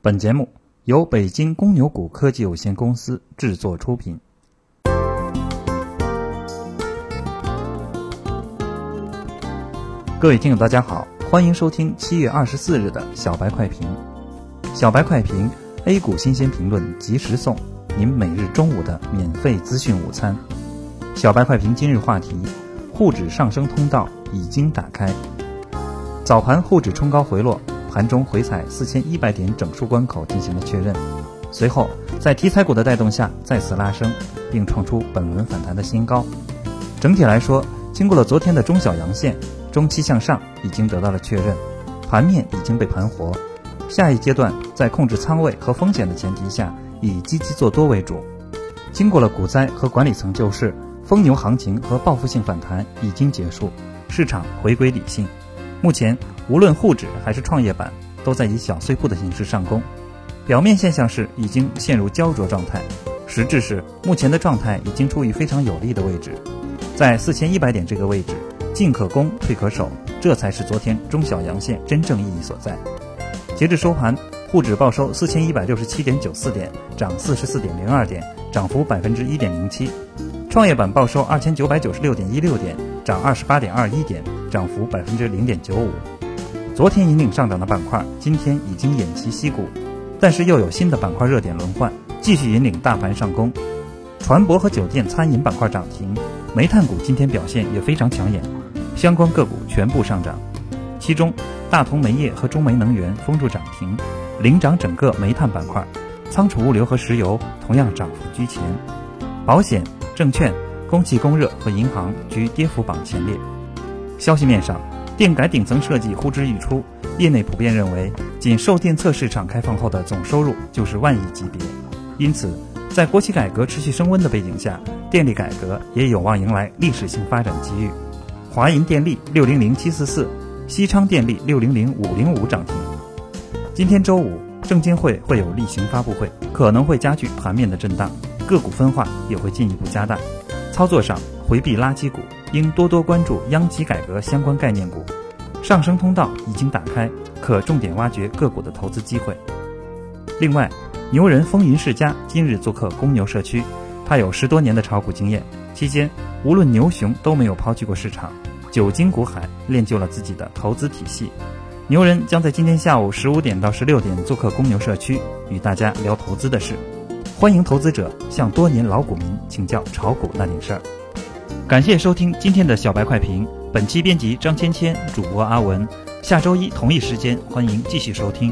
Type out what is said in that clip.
本节目由北京公牛谷科技有限公司制作出品。各位听友，大家好，欢迎收听七月二十四日的小白快评。小白快评，A 股新鲜评论及时送，您每日中午的免费资讯午餐。小白快评今日话题：沪指上升通道已经打开。早盘沪指冲高回落，盘中回踩四千一百点整数关口进行了确认，随后在题材股的带动下再次拉升，并创出本轮反弹的新高。整体来说，经过了昨天的中小阳线。中期向上已经得到了确认，盘面已经被盘活。下一阶段，在控制仓位和风险的前提下，以积极做多为主。经过了股灾和管理层救市，疯牛行情和报复性反弹已经结束，市场回归理性。目前，无论沪指还是创业板，都在以小碎步的形式上攻。表面现象是已经陷入焦灼状态，实质是目前的状态已经处于非常有利的位置，在四千一百点这个位置。进可攻，退可守，这才是昨天中小阳线真正意义所在。截至收盘，沪指报收四千一百六十七点九四点，涨四十四点零二点，涨幅百分之一点零七；创业板报收二千九百九十六点一六点，涨二十八点二一点，涨幅百分之零点九五。昨天引领上涨的板块，今天已经偃旗息鼓，但是又有新的板块热点轮换，继续引领大盘上攻。船舶和酒店、餐饮板块涨停，煤炭股今天表现也非常抢眼。相关个股全部上涨，其中大同煤业和中煤能源封住涨停，领涨整个煤炭板块。仓储物流和石油同样涨幅居前，保险、证券、供气供热和银行居跌幅榜前列。消息面上，电改顶层设计呼之欲出，业内普遍认为，仅售电侧市场开放后的总收入就是万亿级别。因此，在国企改革持续升温的背景下，电力改革也有望迎来历史性发展机遇。华银电力六零零七四四，西昌电力六零零五零五涨停。今天周五，证监会会有例行发布会，可能会加剧盘面的震荡，个股分化也会进一步加大。操作上回避垃圾股，应多多关注央企改革相关概念股。上升通道已经打开，可重点挖掘个股的投资机会。另外，牛人风云世家今日做客公牛社区，他有十多年的炒股经验，期间无论牛熊都没有抛弃过市场。久经股海，练就了自己的投资体系。牛人将在今天下午十五点到十六点做客公牛社区，与大家聊投资的事。欢迎投资者向多年老股民请教炒股那点事儿。感谢收听今天的小白快评，本期编辑张芊芊，主播阿文。下周一同一时间，欢迎继续收听。